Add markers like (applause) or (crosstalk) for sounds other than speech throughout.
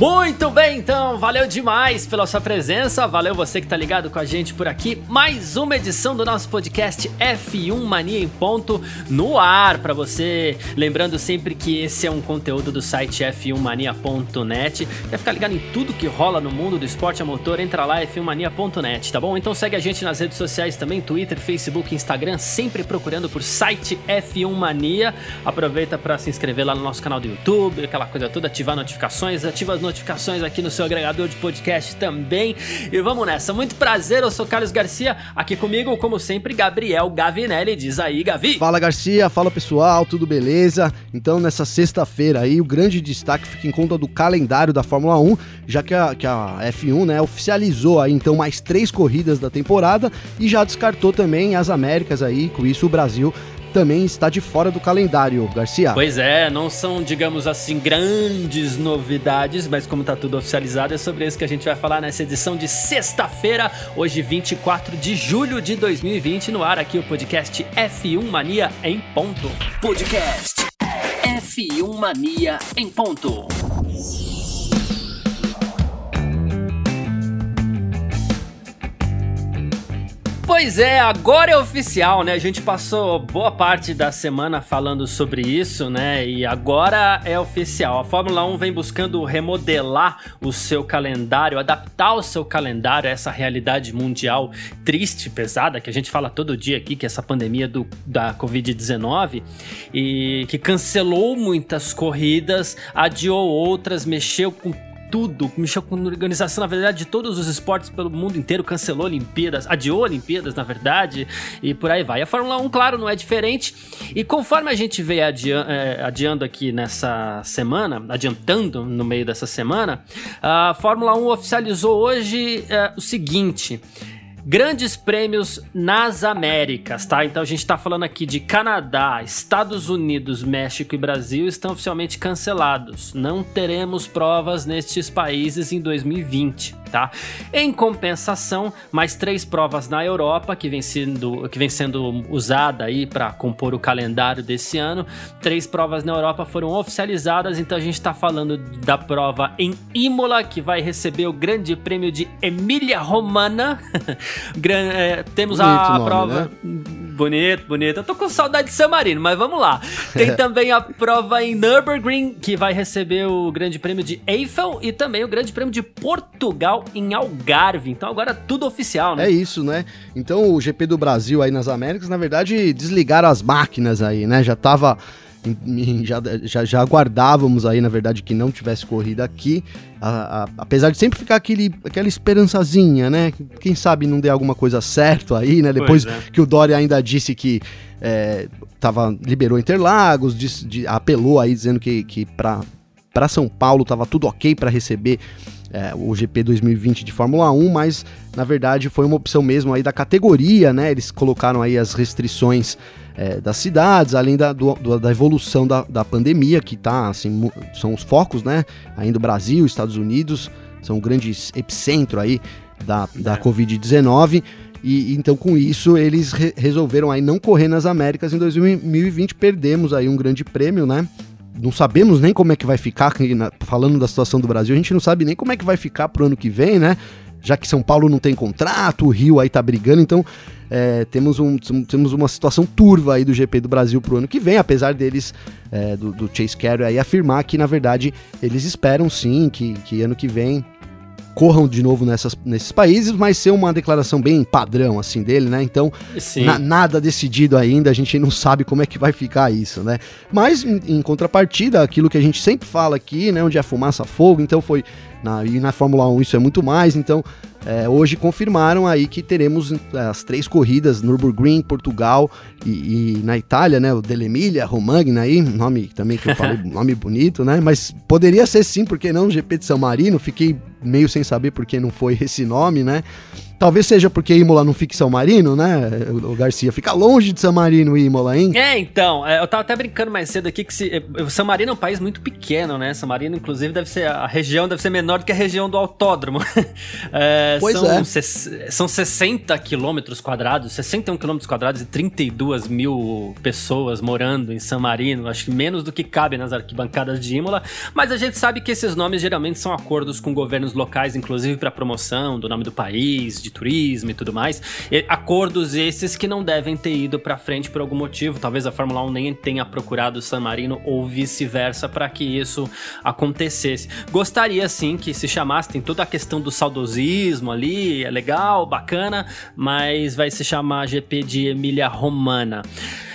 Muito bem, então, valeu demais pela sua presença, valeu você que tá ligado com a gente por aqui. Mais uma edição do nosso podcast F1 Mania em Ponto no ar para você. Lembrando sempre que esse é um conteúdo do site f1mania.net. Quer ficar ligado em tudo que rola no mundo do esporte a motor? Entra lá f1mania.net, tá bom? Então segue a gente nas redes sociais também, Twitter, Facebook, Instagram, sempre procurando por site F1 Mania. Aproveita para se inscrever lá no nosso canal do YouTube, aquela coisa toda, ativar notificações, ativa as notificações aqui no seu agregador de podcast também. E vamos nessa. Muito prazer, eu sou Carlos Garcia, aqui comigo, como sempre, Gabriel Gavinelli. Diz aí, Gavi. Fala Garcia, fala pessoal, tudo beleza? Então, nessa sexta-feira aí, o grande destaque fica em conta do calendário da Fórmula 1, já que a, que a F1 né, oficializou aí então mais três corridas da temporada e já descartou também as Américas aí, com isso o Brasil também está de fora do calendário, Garcia. Pois é, não são, digamos assim, grandes novidades, mas como está tudo oficializado, é sobre isso que a gente vai falar nessa edição de sexta-feira, hoje 24 de julho de 2020, no ar aqui o podcast F1 Mania em ponto. Podcast F1 Mania em ponto. Pois é, agora é oficial, né? A gente passou boa parte da semana falando sobre isso, né? E agora é oficial. A Fórmula 1 vem buscando remodelar o seu calendário, adaptar o seu calendário a essa realidade mundial triste, pesada, que a gente fala todo dia aqui, que é essa pandemia do, da Covid-19, e que cancelou muitas corridas, adiou outras, mexeu com tudo, mexeu com a organização, na verdade, de todos os esportes pelo mundo inteiro, cancelou Olimpíadas, adiou Olimpíadas, na verdade, e por aí vai. A Fórmula 1, claro, não é diferente, e conforme a gente veio adiando, é, adiando aqui nessa semana, adiantando no meio dessa semana, a Fórmula 1 oficializou hoje é, o seguinte. Grandes prêmios nas Américas, tá? Então a gente tá falando aqui de Canadá, Estados Unidos, México e Brasil estão oficialmente cancelados. Não teremos provas nestes países em 2020 tá? Em compensação, mais três provas na Europa que vem sendo, que vem sendo usada aí para compor o calendário desse ano. Três provas na Europa foram oficializadas, então a gente está falando da prova em Imola, que vai receber o Grande Prêmio de Emília Romana. (laughs) é, temos Bonito a nome, prova. Né? Bonito, bonito. Eu tô com saudade de San Marino, mas vamos lá. Tem (laughs) também a prova em Nürburgring, que vai receber o Grande Prêmio de Eiffel e também o Grande Prêmio de Portugal em Algarve. Então agora tudo oficial, né? É isso, né? Então o GP do Brasil aí nas Américas, na verdade, desligaram as máquinas aí, né? Já tava já, já, já aguardávamos aí, na verdade, que não tivesse corrida aqui, a, a, apesar de sempre ficar aquele, aquela esperançazinha, né? Quem sabe não dê alguma coisa certo aí, né? Depois é. que o Dória ainda disse que é, tava, liberou Interlagos, disse, de, apelou aí dizendo que, que para São Paulo tava tudo ok para receber é, o GP 2020 de Fórmula 1, mas na verdade foi uma opção mesmo aí da categoria, né? Eles colocaram aí as restrições é, das cidades, além da, do, da evolução da, da pandemia, que tá, assim, são os focos, né? Ainda o Brasil, Estados Unidos, são um grande epicentro aí da, da é. Covid-19. E então com isso eles re resolveram aí não correr nas Américas em 2020, perdemos aí um grande prêmio, né? Não sabemos nem como é que vai ficar, falando da situação do Brasil, a gente não sabe nem como é que vai ficar pro ano que vem, né? Já que São Paulo não tem contrato, o Rio aí tá brigando, então é, temos, um, temos uma situação turva aí do GP do Brasil pro ano que vem, apesar deles, é, do, do, Chase Carey aí afirmar que, na verdade, eles esperam sim que, que ano que vem corram de novo nessas, nesses países, mas ser uma declaração bem padrão, assim, dele, né? Então, na, nada decidido ainda, a gente não sabe como é que vai ficar isso, né? Mas, em, em contrapartida, aquilo que a gente sempre fala aqui, né? Onde é fumaça, fogo, então foi na, e na Fórmula 1 isso é muito mais, então é, hoje confirmaram aí que teremos é, as três corridas, Nürburgring, Portugal e, e na Itália, né, o Dell'Emilia, Romagna aí, nome também que eu falei, (laughs) nome bonito, né, mas poderia ser sim, porque não, o GP de São Marino, fiquei meio sem saber por que não foi esse nome, né, Talvez seja porque Imola não fica em São Marino, né? O Garcia fica longe de São Marino, Imola, hein? É, então, é, eu tava até brincando mais cedo aqui que se, é, São Marino é um país muito pequeno, né? São Marino, inclusive, deve ser a região deve ser menor do que a região do autódromo. (laughs) é, pois são, é. são 60 quilômetros quadrados, 61 quilômetros quadrados e 32 mil pessoas morando em São Marino. Acho que menos do que cabe nas arquibancadas de Imola. Mas a gente sabe que esses nomes geralmente são acordos com governos locais, inclusive para promoção do nome do país, de de turismo e tudo mais. E acordos esses que não devem ter ido para frente por algum motivo. Talvez a Fórmula 1 nem tenha procurado San Marino ou vice-versa para que isso acontecesse. Gostaria sim que se chamasse, tem toda a questão do saudosismo ali, é legal, bacana, mas vai se chamar GP de Emília Romana.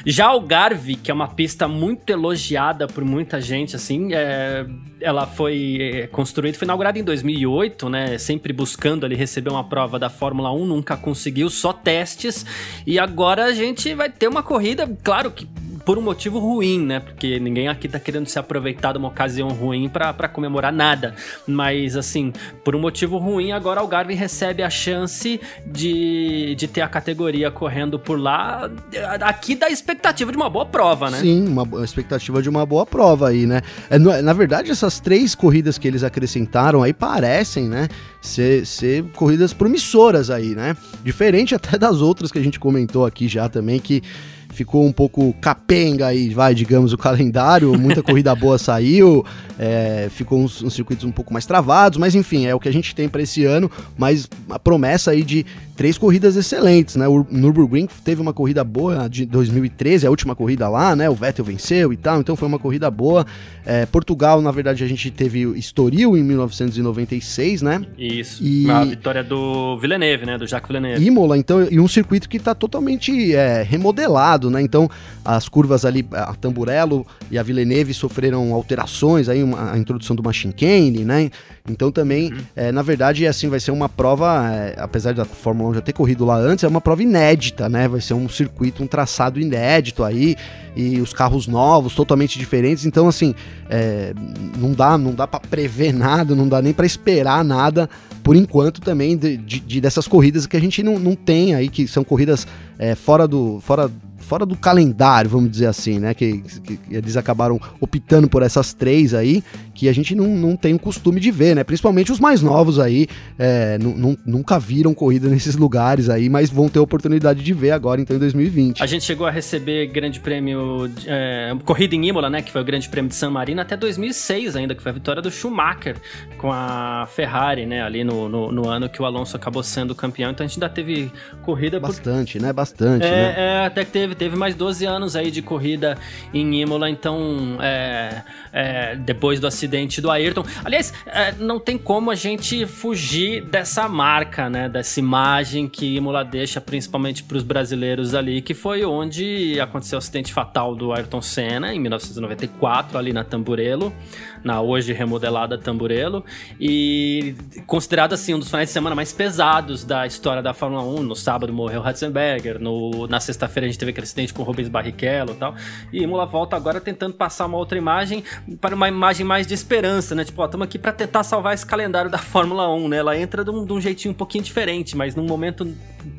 Já o Garvey, que é uma pista muito elogiada por muita gente, assim, é, ela foi é, construída, foi inaugurada em 2008, né? Sempre buscando ali receber uma prova da Fórmula 1, nunca conseguiu, só testes. E agora a gente vai ter uma corrida, claro que por um motivo ruim, né? Porque ninguém aqui tá querendo se aproveitar de uma ocasião ruim para comemorar nada. Mas, assim, por um motivo ruim, agora o Garvey recebe a chance de, de ter a categoria correndo por lá. Aqui dá expectativa de uma boa prova, né? Sim, uma expectativa de uma boa prova aí, né? É, na verdade, essas três corridas que eles acrescentaram aí parecem, né? Ser, ser corridas promissoras aí, né? Diferente até das outras que a gente comentou aqui já também, que ficou um pouco capenga aí, vai, digamos, o calendário, muita (laughs) corrida boa saiu, é, ficou uns, uns, circuitos um pouco mais travados, mas enfim, é o que a gente tem para esse ano, mas a promessa aí de três corridas excelentes, né? O Nürburgring teve uma corrida boa de 2013, a última corrida lá, né? O Vettel venceu e tal, então foi uma corrida boa. É, Portugal, na verdade, a gente teve Estoril em 1996, né? Isso. E a vitória do Villeneuve, né? Do Jacques Villeneuve. Imola, então, e um circuito que está totalmente é, remodelado, né? Então, as curvas ali, a Tamburello e a Villeneuve sofreram alterações, aí uma, a introdução do Machine Cane, né? Então também, uhum. é, na verdade, assim, vai ser uma prova, é, apesar da Fórmula 1 já ter corrido lá antes, é uma prova inédita, né? Vai ser um circuito, um traçado inédito aí, e os carros novos, totalmente diferentes. Então, assim, é, não dá, não dá para prever nada, não dá nem para esperar nada, por enquanto também, de, de, dessas corridas que a gente não, não tem aí, que são corridas é, fora do. Fora fora do calendário, vamos dizer assim, né? Que, que, que, eles acabaram optando por essas três aí, que a gente não, não tem o costume de ver, né? Principalmente os mais novos aí, é, nunca viram corrida (laughs) nesses lugares aí, mas vão ter oportunidade de ver agora, então, em 2020. A gente chegou a receber grande prêmio, é, corrida em Imola, né? Que foi o grande prêmio de San Marino, até 2006 ainda, que foi a vitória do Schumacher com a Ferrari, né? Ali no, no, no ano que o Alonso acabou sendo campeão, então a gente ainda teve corrida... Bastante, por... né? Bastante, é, né? É, até que teve teve, mais 12 anos aí de corrida em Imola, então é, é, depois do acidente do Ayrton. Aliás, é, não tem como a gente fugir dessa marca, né? Dessa imagem que Imola deixa principalmente para os brasileiros ali, que foi onde aconteceu o acidente fatal do Ayrton Senna em 1994, ali na Tamburello na hoje remodelada Tamburello, e considerado assim um dos finais de semana mais pesados da história da Fórmula 1. No sábado morreu Ratzenberger, no, na sexta-feira a gente teve aquele acidente com o Rubens Barrichello e tal. E Imola volta agora tentando passar uma outra imagem para uma imagem mais de esperança, né? Tipo, ó, estamos aqui para tentar salvar esse calendário da (laughs) Fórmula 1, né? Ela entra de um, de um jeitinho um pouquinho diferente, mas num momento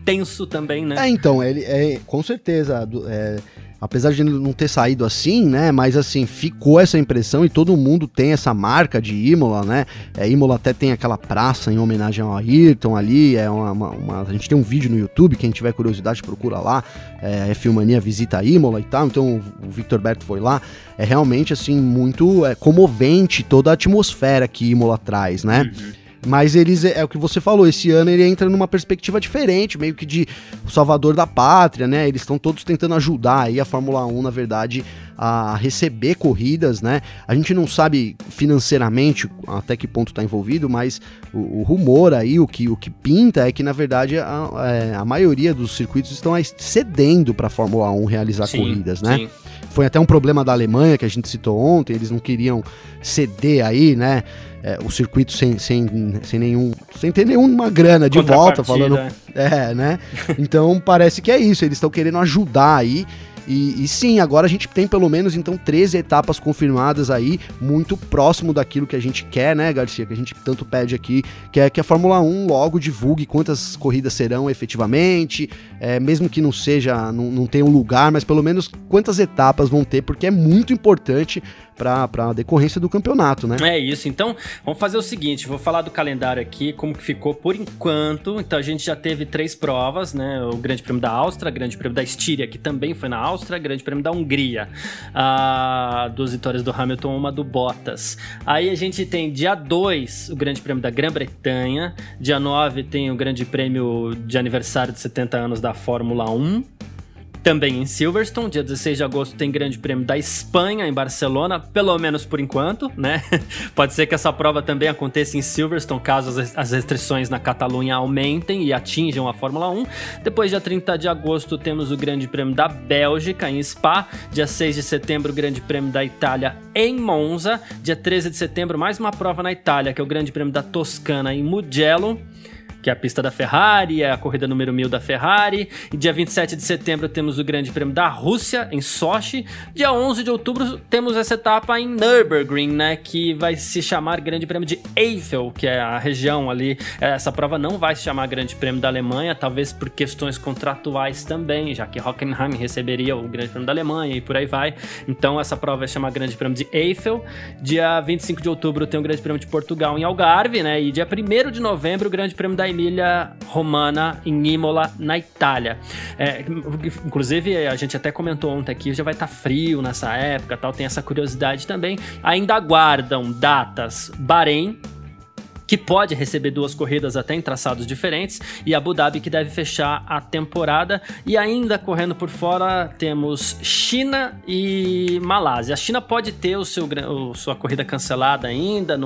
tenso também, né? É, então, ele é com certeza. É apesar de não ter saído assim, né? Mas assim, ficou essa impressão e todo mundo tem essa marca de Imola, né? É, Imola até tem aquela praça em homenagem ao Ayrton ali. É uma, uma, uma, a gente tem um vídeo no YouTube, quem tiver curiosidade procura lá. É, é Filmania Visita Imola e tal. Então o Victor Berto foi lá. É realmente assim, muito é, comovente toda a atmosfera que Imola traz, né? Uhum. Mas eles, é, é o que você falou, esse ano ele entra numa perspectiva diferente, meio que de salvador da pátria, né? Eles estão todos tentando ajudar aí a Fórmula 1, na verdade, a receber corridas, né? A gente não sabe financeiramente até que ponto está envolvido, mas o, o, rumor aí, o que, o que pinta é que, na verdade, a, é, a maioria dos circuitos estão cedendo para a Fórmula 1 realizar sim, corridas, né? Sim. Foi até um problema da Alemanha que a gente citou ontem, eles não queriam ceder aí, né? É, o circuito sem, sem, sem nenhum. sem ter nenhuma grana de volta, falando. É, né? Então parece que é isso, eles estão querendo ajudar aí. E, e, sim, agora a gente tem pelo menos então 13 etapas confirmadas aí, muito próximo daquilo que a gente quer, né, Garcia? Que a gente tanto pede aqui, que é que a Fórmula 1 logo divulgue quantas corridas serão efetivamente, é, mesmo que não seja, não, não tenha um lugar, mas pelo menos quantas etapas vão ter, porque é muito importante para a decorrência do campeonato, né? É isso. Então, vamos fazer o seguinte, vou falar do calendário aqui, como que ficou por enquanto. Então, a gente já teve três provas, né? O Grande Prêmio da Áustria, Grande Prêmio da Estíria, que também foi na Áustria, Grande Prêmio da Hungria. Ah, duas vitórias do Hamilton, uma do Bottas. Aí a gente tem dia 2, o Grande Prêmio da Grã-Bretanha. Dia 9 tem o Grande Prêmio de aniversário de 70 anos da Fórmula 1. Também em Silverstone, dia 16 de agosto tem Grande Prêmio da Espanha em Barcelona, pelo menos por enquanto, né? (laughs) Pode ser que essa prova também aconteça em Silverstone, caso as restrições na Catalunha aumentem e atinjam a Fórmula 1. Depois, dia 30 de agosto, temos o Grande Prêmio da Bélgica em Spa. Dia 6 de setembro, o Grande Prêmio da Itália em Monza. Dia 13 de setembro, mais uma prova na Itália, que é o Grande Prêmio da Toscana em Mugello que é a pista da Ferrari, é a corrida número 1000 da Ferrari. E dia 27 de setembro temos o Grande Prêmio da Rússia, em Sochi. Dia 11 de outubro temos essa etapa em Nürburgring, né, que vai se chamar Grande Prêmio de Eiffel, que é a região ali. Essa prova não vai se chamar Grande Prêmio da Alemanha, talvez por questões contratuais também, já que Hockenheim receberia o Grande Prêmio da Alemanha e por aí vai. Então essa prova vai se chamar Grande Prêmio de Eiffel. Dia 25 de outubro tem o Grande Prêmio de Portugal em Algarve, né, e dia 1 de novembro o Grande Prêmio da Emília Romana em Imola, na Itália. É, inclusive, a gente até comentou ontem aqui, já vai estar tá frio nessa época, tal, tem essa curiosidade também. Ainda aguardam datas Bahrein, que pode receber duas corridas até em traçados diferentes, e Abu Dhabi que deve fechar a temporada. E ainda correndo por fora temos China e Malásia. A China pode ter o seu, o, sua corrida cancelada ainda,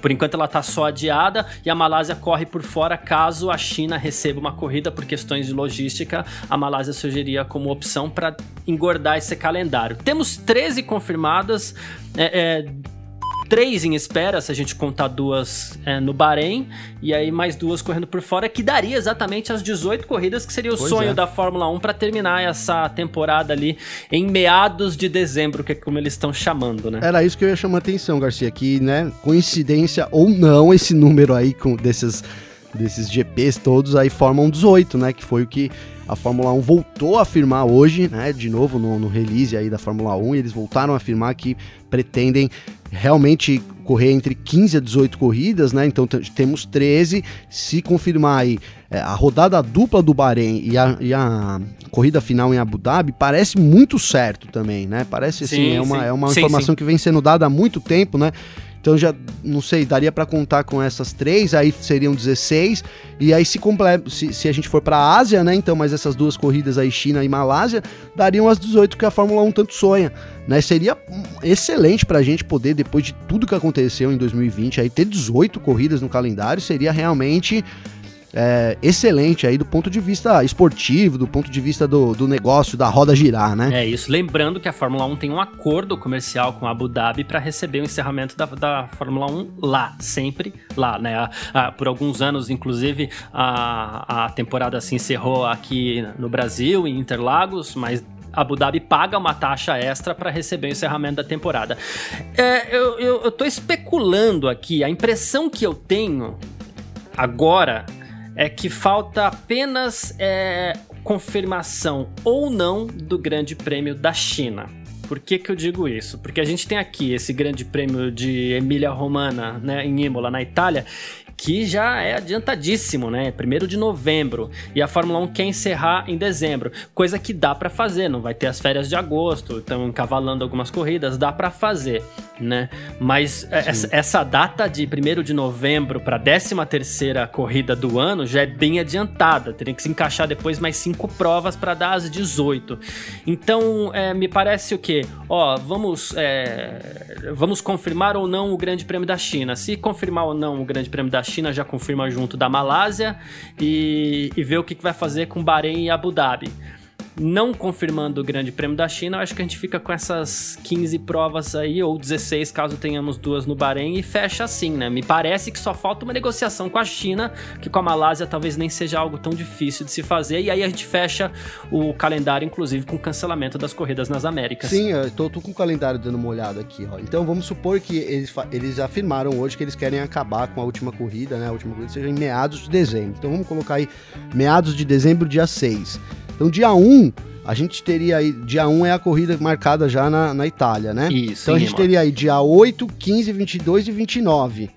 por enquanto ela está só adiada, e a Malásia corre por fora caso a China receba uma corrida por questões de logística. A Malásia sugeriria como opção para engordar esse calendário. Temos 13 confirmadas. É, é, três em espera, se a gente contar duas é, no Bahrein, e aí mais duas correndo por fora, que daria exatamente as 18 corridas, que seria o pois sonho é. da Fórmula 1 para terminar essa temporada ali em meados de dezembro, que é como eles estão chamando, né? Era isso que eu ia chamar a atenção, Garcia, que, né, coincidência ou não, esse número aí com desses, desses GPs todos aí formam 18, né, que foi o que a Fórmula 1 voltou a afirmar hoje, né, de novo no, no release aí da Fórmula 1, e eles voltaram a afirmar que pretendem realmente correr entre 15 a 18 corridas, né? Então temos 13. Se confirmar aí é, a rodada dupla do Bahrein e a, e a, corrida final em Abu Dhabi, parece muito certo também, né? Parece assim, sim, é uma, é uma informação sim. que vem sendo dada há muito tempo, né? Então já, não sei, daria para contar com essas três, aí seriam 16. E aí se, se, se a gente for para a Ásia, né, então, mas essas duas corridas aí, China e Malásia, dariam as 18 que a Fórmula 1 tanto sonha, né? Seria excelente pra gente poder depois de tudo que aconteceu em 2020, aí ter 18 corridas no calendário, seria realmente é, excelente aí do ponto de vista esportivo, do ponto de vista do, do negócio, da roda girar, né? É isso. Lembrando que a Fórmula 1 tem um acordo comercial com a Abu Dhabi para receber o encerramento da, da Fórmula 1 lá, sempre lá, né? A, a, por alguns anos, inclusive, a, a temporada se encerrou aqui no Brasil, em Interlagos, mas Abu Dhabi paga uma taxa extra para receber o encerramento da temporada. É, eu, eu, eu tô especulando aqui, a impressão que eu tenho agora é que falta apenas é, confirmação ou não do Grande Prêmio da China. Por que, que eu digo isso? Porque a gente tem aqui esse grande prêmio de Emília Romana, né, em Imola, na Itália, que já é adiantadíssimo, né? Primeiro de novembro. E a Fórmula 1 quer encerrar em dezembro. Coisa que dá para fazer, não vai ter as férias de agosto, estão encavalando algumas corridas, dá para fazer, né? Mas é, essa, essa, data de 1 de novembro para 13 terceira corrida do ano já é bem adiantada. Teria que se encaixar depois mais cinco provas para dar as 18. Então, é, me parece o quê? Ó, vamos, é, vamos confirmar ou não o Grande Prêmio da China. Se confirmar ou não o Grande Prêmio da China já confirma junto da Malásia e, e ver o que, que vai fazer com Bahrein e Abu Dhabi. Não confirmando o Grande Prêmio da China, acho que a gente fica com essas 15 provas aí, ou 16, caso tenhamos duas no Bahrein, e fecha assim, né? Me parece que só falta uma negociação com a China, que com a Malásia talvez nem seja algo tão difícil de se fazer, e aí a gente fecha o calendário, inclusive, com o cancelamento das corridas nas Américas. Sim, eu tô, tô com o calendário dando uma olhada aqui, ó. Então vamos supor que eles, eles afirmaram hoje que eles querem acabar com a última corrida, né? A última corrida seja em meados de dezembro. Então vamos colocar aí meados de dezembro, dia 6. Então, dia 1, a gente teria aí. Dia 1 é a corrida marcada já na, na Itália, né? Isso. Então a gente teria aí dia 8, 15, 22 e 29.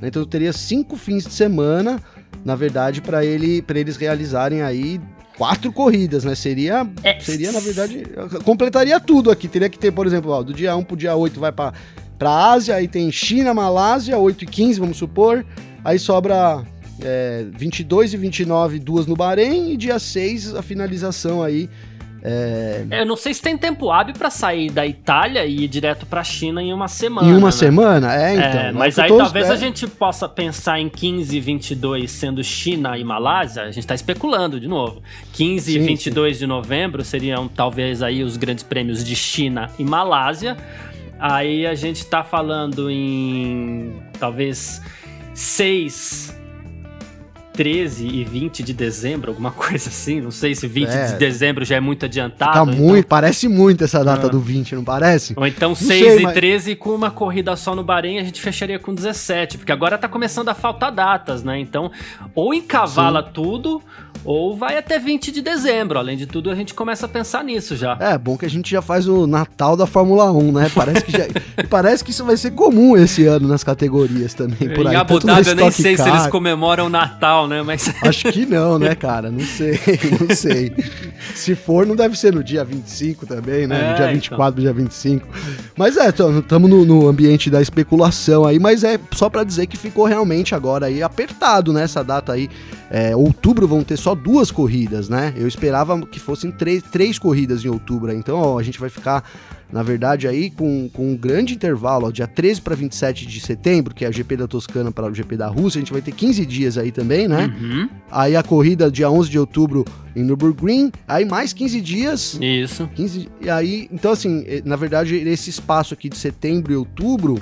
Né? Então teria cinco fins de semana, na verdade, para ele, eles realizarem aí quatro corridas, né? Seria, é. seria na verdade, completaria tudo aqui. Teria que ter, por exemplo, ó, do dia 1 pro dia 8 vai para para Ásia, aí tem China, Malásia, 8 e 15, vamos supor. Aí sobra é, 22 e 29, duas no Bahrein, e dia 6 a finalização aí. É... Eu não sei se tem tempo hábil para sair da Itália e ir direto para China em uma semana. Em uma né? semana? É, então. É, mas aí talvez a gente possa pensar em 15 e 22 sendo China e Malásia. A gente tá especulando de novo. 15 sim, e 22 sim. de novembro seriam talvez aí os grandes prêmios de China e Malásia. Aí a gente tá falando em talvez 6 13 e 20 de dezembro, alguma (laughs) coisa assim. Não sei se 20 é. de dezembro já é muito adiantado. Tá então... muito, parece muito essa data ah. do 20, não parece? Ou então não 6 sei, e mas... 13 com uma corrida só no Bahrein, a gente fecharia com 17, porque agora tá começando a faltar datas, né? Então, ou encavala Sim. tudo, ou vai até 20 de dezembro. Além de tudo, a gente começa a pensar nisso já. É, bom que a gente já faz o Natal da Fórmula 1, né? Parece que, já, (laughs) parece que isso vai ser comum esse ano nas categorias também. Por em aí. Abu Dhabi eu nem sei car. se eles comemoram o Natal, né? Mas... (laughs) Acho que não, né, cara? Não sei, (laughs) não sei. se for, não deve ser no dia 25 também, né? É, no dia 24, então. dia 25. Mas é, estamos no, no, ambiente da especulação aí, mas é só para dizer que ficou realmente agora aí apertado, né? Essa data aí. É, outubro vão ter só duas corridas, né? Eu esperava que fossem três, três corridas em outubro. Então, ó, a gente vai ficar na verdade, aí com, com um grande intervalo, ó, dia 13 para 27 de setembro, que é a GP da Toscana para o GP da Rússia, a gente vai ter 15 dias aí também, né? Uhum. Aí a corrida dia 11 de outubro em Nürburgring, aí mais 15 dias. Isso. 15, e aí, então assim, eh, na verdade, esse espaço aqui de setembro e outubro,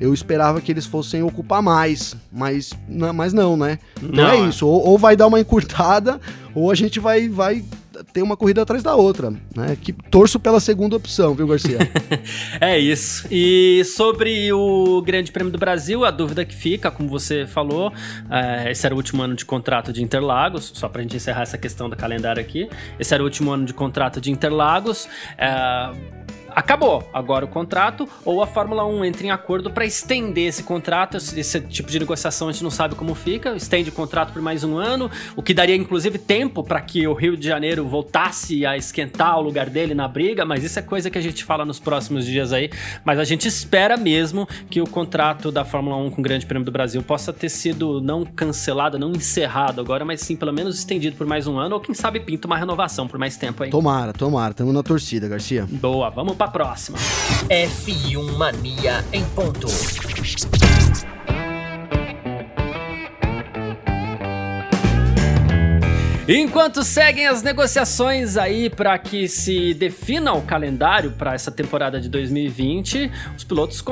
eu esperava que eles fossem ocupar mais, mas não, mas não né? Então não, é isso, ou, ou, vai dar uma encurtada, ou a gente vai, vai ter uma corrida atrás da outra, né? Que torço pela segunda opção, viu, Garcia? (laughs) é isso. E sobre o Grande Prêmio do Brasil, a dúvida que fica, como você falou, é, esse era o último ano de contrato de Interlagos, só pra gente encerrar essa questão do calendário aqui. Esse era o último ano de contrato de Interlagos. É, acabou agora o contrato, ou a Fórmula 1 entra em acordo para estender esse contrato. Esse tipo de negociação a gente não sabe como fica, estende o contrato por mais um ano, o que daria inclusive tempo para que o Rio de Janeiro voltasse a esquentar o lugar dele na briga, mas isso é coisa que a gente fala nos próximos dias aí. Mas a gente espera mesmo que o contrato da Fórmula 1 com o Grande Prêmio do Brasil possa ter sido não cancelado, não encerrado agora, mas sim pelo menos estendido por mais um ano, ou quem sabe pinta uma renovação por mais tempo aí. Tomara, tomara, estamos na torcida, Garcia. Boa, vamos para próxima. F1 Mania em ponto. Enquanto seguem as negociações aí para que se defina o calendário para essa temporada de 2020, os pilotos,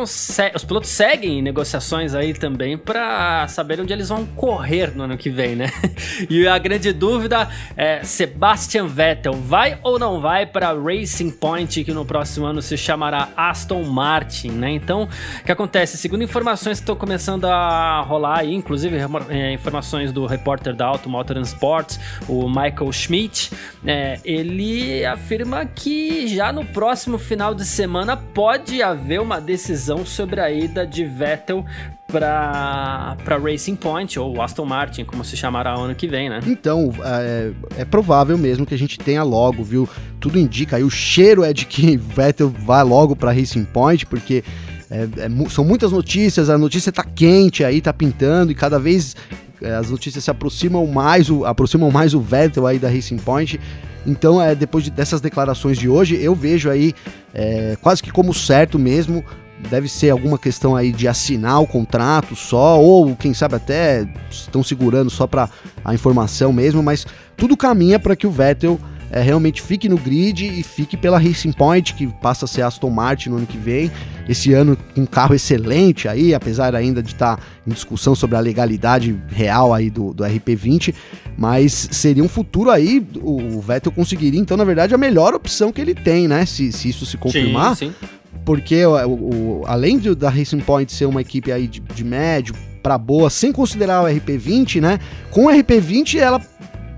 os pilotos seguem negociações aí também para saber onde eles vão correr no ano que vem, né? (laughs) E a grande dúvida é Sebastian Vettel vai ou não vai para Racing Point, que no próximo ano se chamará Aston Martin, né? Então, o que acontece? Segundo informações que estão começando a rolar aí, inclusive é, informações do repórter da Auto Motor Sports, o Michael Schmidt, é, ele afirma que já no próximo final de semana pode haver uma decisão sobre a ida de Vettel para Racing Point ou Aston Martin, como se chamará ano que vem, né? Então, é, é, provável mesmo que a gente tenha logo, viu? Tudo indica aí, o cheiro é de que Vettel vai logo para Racing Point, porque é, é, são muitas notícias, a notícia tá quente aí, tá pintando e cada vez as notícias se aproximam mais, o, aproximam mais o Vettel aí da Racing Point. Então, é, depois de, dessas declarações de hoje, eu vejo aí é, quase que como certo mesmo. Deve ser alguma questão aí de assinar o contrato só, ou quem sabe até estão segurando só para a informação mesmo, mas tudo caminha para que o Vettel é, realmente fique no grid e fique pela Racing Point, que passa a ser Aston Martin no ano que vem. Esse ano com um carro excelente aí, apesar ainda de estar tá em discussão sobre a legalidade real aí do, do RP20, mas seria um futuro aí, o Vettel conseguiria, então, na verdade, a melhor opção que ele tem, né? Se, se isso se confirmar. Sim, sim. Porque o, o, além de, da Racing Point ser uma equipe aí de, de médio para boa, sem considerar o RP20, né? Com o RP20 ela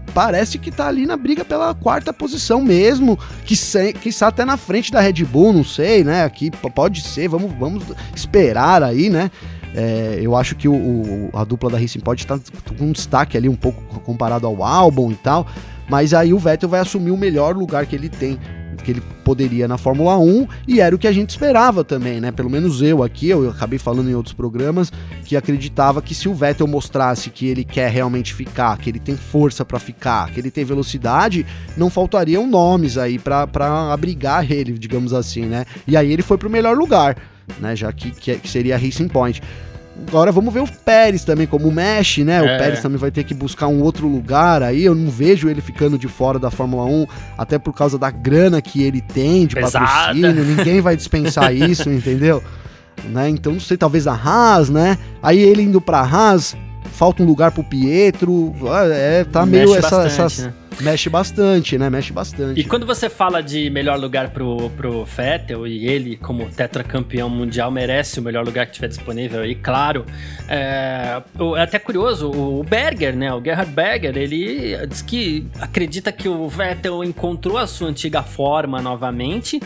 parece que tá ali na briga pela quarta posição mesmo, que, está até na frente da Red Bull, não sei, né? Aqui pode ser, vamos, vamos esperar aí, né? É, eu acho que o, o, a dupla da Racing pode estar com um destaque ali um pouco comparado ao álbum e tal, mas aí o Vettel vai assumir o melhor lugar que ele tem que ele poderia na Fórmula 1 e era o que a gente esperava também, né? Pelo menos eu aqui, eu acabei falando em outros programas que acreditava que se o Vettel mostrasse que ele quer realmente ficar, que ele tem força para ficar, que ele tem velocidade, não faltariam nomes aí para abrigar ele, digamos assim, né? E aí ele foi pro melhor lugar, né? Já que, que seria a Racing Point. Agora vamos ver o Pérez também como mexe, né? É. O Pérez também vai ter que buscar um outro lugar aí. Eu não vejo ele ficando de fora da Fórmula 1, até por causa da grana que ele tem de Pesada. patrocínio. Ninguém vai dispensar (laughs) isso, entendeu? Né? Então, não sei, talvez a Haas, né? Aí ele indo pra Haas, falta um lugar pro Pietro. É, tá meio essa, bastante, essas. Né? Mexe bastante, né? Mexe bastante. E quando você fala de melhor lugar pro, pro Vettel, e ele, como tetracampeão mundial, merece o melhor lugar que tiver disponível aí, claro. É, é até curioso, o Berger, né? O Gerhard Berger, ele diz que acredita que o Vettel encontrou a sua antiga forma novamente.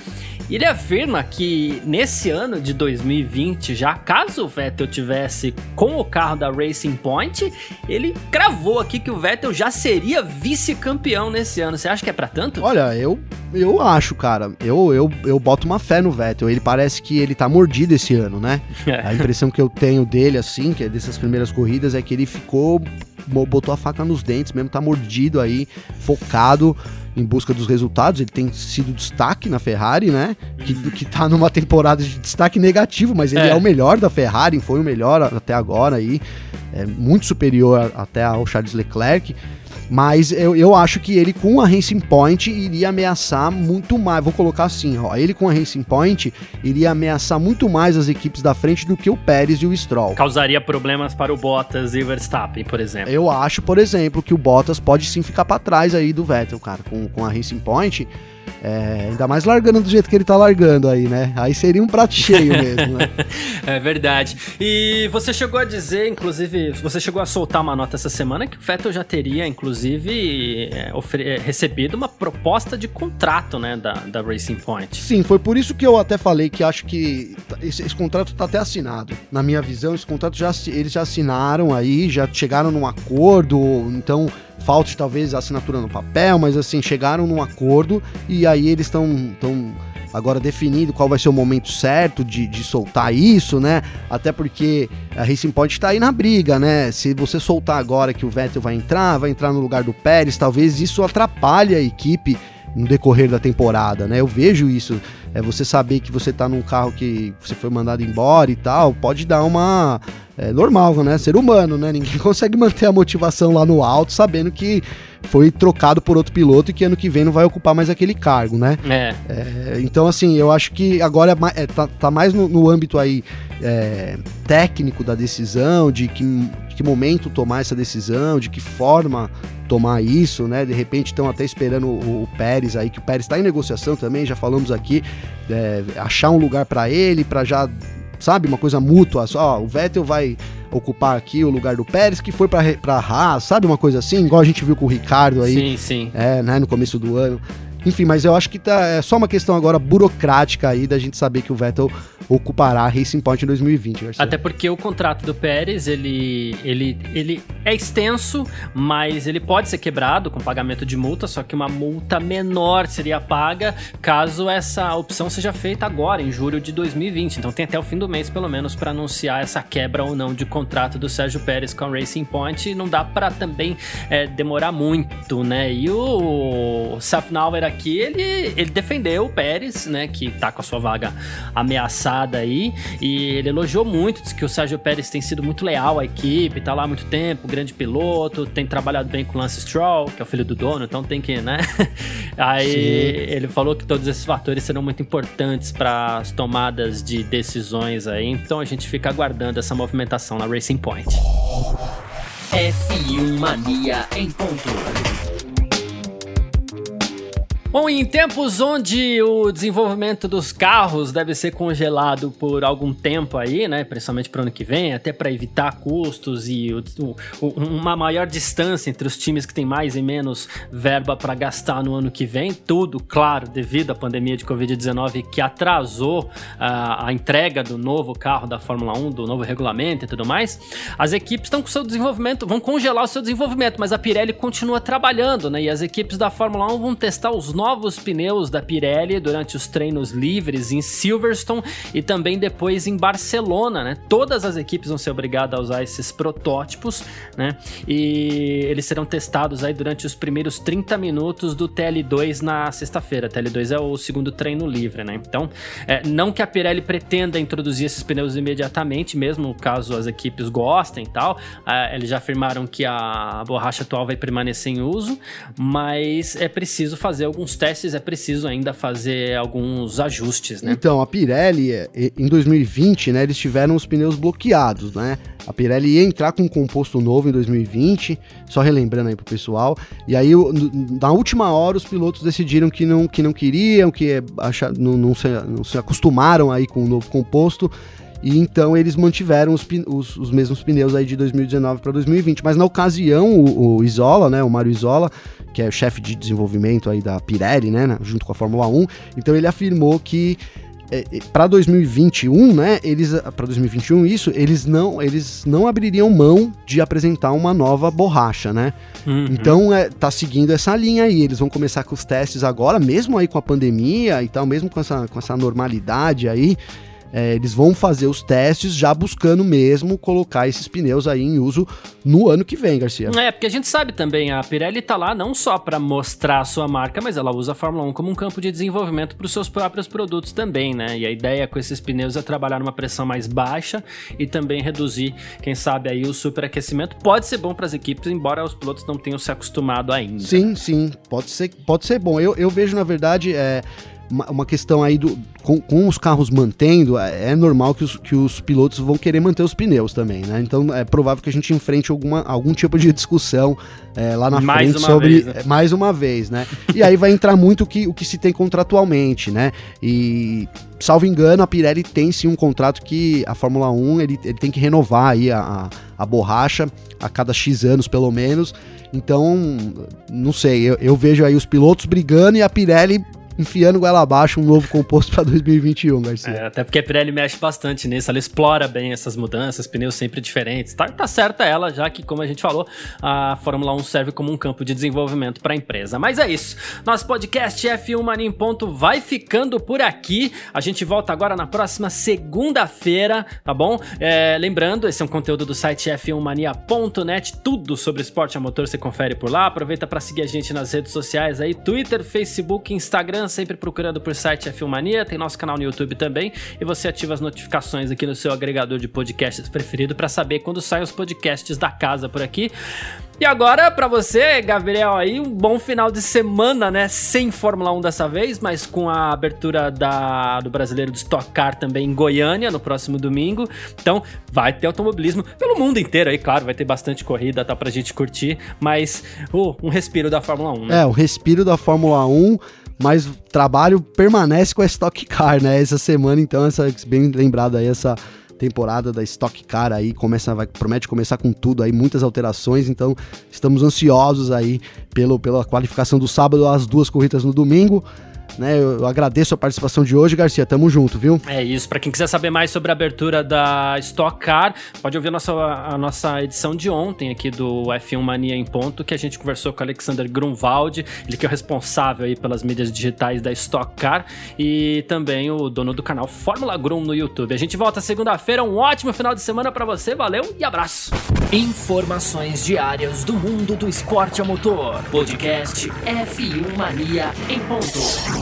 E ele afirma que nesse ano de 2020, já caso o Vettel tivesse com o carro da Racing Point, ele cravou aqui que o Vettel já seria vice-campeão campeão nesse ano. Você acha que é para tanto? Olha, eu eu acho, cara. Eu, eu, eu boto uma fé no Vettel. Ele parece que ele tá mordido esse ano, né? É. (laughs) A impressão que eu tenho dele, assim, que é dessas primeiras corridas, é que ele ficou. botou a faca nos dentes mesmo, tá mordido aí, focado em busca dos resultados. Ele tem sido destaque na Ferrari, né? Que, que tá numa temporada de destaque negativo, mas ele é, é o melhor da Ferrari, foi o melhor até agora aí. É muito superior até ao Charles Leclerc. Mas eu, eu acho que ele com a Racing Point iria ameaçar muito mais. Vou colocar assim, ó. Ele com a Racing Point iria ameaçar muito mais as equipes da frente do que o Pérez e o Stroll. Causaria problemas para o Bottas e o Verstappen, por exemplo. Eu acho, por exemplo, que o Bottas pode sim ficar para trás aí do Vettel, cara, com, com a Racing Point. É, ainda mais largando do jeito que ele tá largando aí, né? Aí seria um prato cheio mesmo, né? (laughs) é verdade. E você chegou a dizer, inclusive, você chegou a soltar uma nota essa semana que o Vettel já teria, inclusive, é, é, recebido uma proposta de contrato, né, da, da Racing Point. Sim, foi por isso que eu até falei que acho que esse, esse contrato tá até assinado. Na minha visão, esse contrato já eles já assinaram aí, já chegaram num acordo, então falte talvez a assinatura no papel, mas assim, chegaram num acordo e aí eles estão tão agora definindo qual vai ser o momento certo de, de soltar isso, né? Até porque a Racing Point está aí na briga, né? Se você soltar agora que o Vettel vai entrar, vai entrar no lugar do Pérez, talvez isso atrapalhe a equipe no decorrer da temporada, né? Eu vejo isso. É você saber que você tá num carro que você foi mandado embora e tal, pode dar uma é normal, né? Ser humano, né? Ninguém (laughs) consegue manter a motivação lá no alto sabendo que foi trocado por outro piloto e que ano que vem não vai ocupar mais aquele cargo, né? É. é então, assim, eu acho que agora é, tá, tá, mais no, no âmbito aí é, técnico da decisão, de que, de que momento tomar essa decisão, de que forma tomar isso, né? De repente estão até esperando o, o, Pérez aí, que o Pérez está em negociação também, já falamos aqui, é, achar um lugar para ele, para já sabe? Uma coisa mútua. Ó, o Vettel vai ocupar aqui o lugar do Pérez, que foi pra Haas, sabe? Uma coisa assim, igual a gente viu com o Ricardo aí. Sim, sim. É, né, no começo do ano. Enfim, mas eu acho que tá, é só uma questão agora burocrática aí da gente saber que o Vettel ocupará a Racing Point em 2020. Garcia. Até porque o contrato do Pérez, ele, ele, ele é extenso, mas ele pode ser quebrado com pagamento de multa, só que uma multa menor seria paga caso essa opção seja feita agora, em julho de 2020. Então tem até o fim do mês, pelo menos, para anunciar essa quebra ou não de contrato do Sérgio Pérez com a Racing Point. E não dá para também é, demorar muito, né? E o Safnauer aqui, ele, ele defendeu o Pérez, né, que tá com a sua vaga ameaçada aí, e ele elogiou muito, disse que o Sérgio Pérez tem sido muito leal à equipe, tá lá há muito tempo, grande piloto, tem trabalhado bem com o Lance Stroll, que é o filho do dono, então tem que, né? (laughs) Aí Sim. ele falou que todos esses fatores serão muito importantes para as tomadas de decisões aí, então a gente fica aguardando essa movimentação na Racing Point. F1 Mania em ponto. Bom, em tempos onde o desenvolvimento dos carros deve ser congelado por algum tempo aí, né, principalmente para o ano que vem, até para evitar custos e o, o, uma maior distância entre os times que têm mais e menos verba para gastar no ano que vem, tudo, claro, devido à pandemia de Covid-19 que atrasou a, a entrega do novo carro da Fórmula 1, do novo regulamento e tudo mais, as equipes estão com seu desenvolvimento, vão congelar o seu desenvolvimento, mas a Pirelli continua trabalhando, né, e as equipes da Fórmula 1 vão testar os novos pneus da Pirelli durante os treinos livres em Silverstone e também depois em Barcelona, né? Todas as equipes vão ser obrigadas a usar esses protótipos, né? E eles serão testados aí durante os primeiros 30 minutos do TL2 na sexta-feira. TL2 é o segundo treino livre, né? Então, é, não que a Pirelli pretenda introduzir esses pneus imediatamente, mesmo caso as equipes gostem e tal. É, eles já afirmaram que a borracha atual vai permanecer em uso, mas é preciso fazer alguns alguns testes é preciso ainda fazer alguns ajustes, né? Então, a Pirelli, é, em 2020, né, eles tiveram os pneus bloqueados, né? A Pirelli ia entrar com um composto novo em 2020, só relembrando aí pro pessoal. E aí, na última hora, os pilotos decidiram que não, que não queriam, que achar, não, não, se, não se acostumaram aí com o novo composto. E então eles mantiveram os, os, os mesmos pneus aí de 2019 para 2020. Mas na ocasião, o, o, Isola, né, o Mário Isola, que é o chefe de desenvolvimento aí da Pirelli, né, junto com a Fórmula 1, então ele afirmou que é, é para 2021, né, eles para 2021 isso, eles não eles não abririam mão de apresentar uma nova borracha, né? Uhum. Então é, tá seguindo essa linha aí, eles vão começar com os testes agora, mesmo aí com a pandemia e tal, mesmo com essa, com essa normalidade aí, é, eles vão fazer os testes já buscando mesmo colocar esses pneus aí em uso no ano que vem, Garcia. É, porque a gente sabe também, a Pirelli tá lá não só para mostrar a sua marca, mas ela usa a Fórmula 1 como um campo de desenvolvimento para os seus próprios produtos também, né? E a ideia com esses pneus é trabalhar numa pressão mais baixa e também reduzir, quem sabe aí o superaquecimento. Pode ser bom para as equipes, embora os pilotos não tenham se acostumado ainda. Sim, sim, pode ser, pode ser bom. Eu, eu vejo na verdade é uma, uma questão aí do. Com, com, os carros mantendo, é, é normal que os, que os pilotos vão querer manter os pneus também, né? Então é provável que a gente enfrente alguma, algum tipo de discussão é, lá na mais frente sobre. Vez, né? Mais uma vez, né? e aí vai entrar muito o que, o que se tem contratualmente, né? E salvo engano, a Pirelli tem sim um contrato que a Fórmula 1 ele, ele tem que renovar aí a, a, a, borracha a cada X anos, pelo menos. Então, não sei, eu, eu vejo aí os pilotos brigando e a Pirelli enfiando goela abaixo um novo composto para 2021, Garcia. É, até porque a Pirelli mexe bastante nisso, ela explora bem essas mudanças, pneus sempre diferentes. Tá, tá certa ela, já que, como a gente falou, a Fórmula 1 serve como um campo de desenvolvimento para a empresa. Mas é isso. Nosso podcast F1 Mania em Ponto vai ficando por aqui. A gente volta agora na próxima segunda-feira, tá bom? É, lembrando, esse é um conteúdo do site f1mania.net, tudo sobre esporte a motor você confere por lá. Aproveita para seguir a gente nas redes sociais aí, Twitter, Facebook, Instagram sempre procurando por site a Filmania, tem nosso canal no YouTube também, e você ativa as notificações aqui no seu agregador de podcasts preferido para saber quando saem os podcasts da casa por aqui. E agora, para você, Gabriel, aí, um bom final de semana, né? Sem Fórmula 1 dessa vez, mas com a abertura da, do brasileiro de Stock Car também em Goiânia no próximo domingo. Então, vai ter automobilismo pelo mundo inteiro aí, claro, vai ter bastante corrida, tá pra gente curtir, mas uh, um respiro da Fórmula 1, né? É, um respiro da Fórmula 1 mas o trabalho permanece com a Stock Car, né? Essa semana, então, essa bem lembrado aí, essa temporada da Stock Car aí começa, vai, promete começar com tudo aí, muitas alterações, então estamos ansiosos aí pelo, pela qualificação do sábado, as duas corridas no domingo. Né, eu agradeço a participação de hoje, Garcia. Tamo junto, viu? É isso. Para quem quiser saber mais sobre a abertura da Stock Car, pode ouvir a nossa, a nossa edição de ontem aqui do F1 Mania em Ponto, que a gente conversou com o Alexander Grunwald, ele que é o responsável aí pelas mídias digitais da Stock Car e também o dono do canal Fórmula Grum no YouTube. A gente volta segunda-feira. Um ótimo final de semana para você. Valeu e abraço. Informações diárias do mundo do esporte a motor. Podcast F1 Mania em ponto.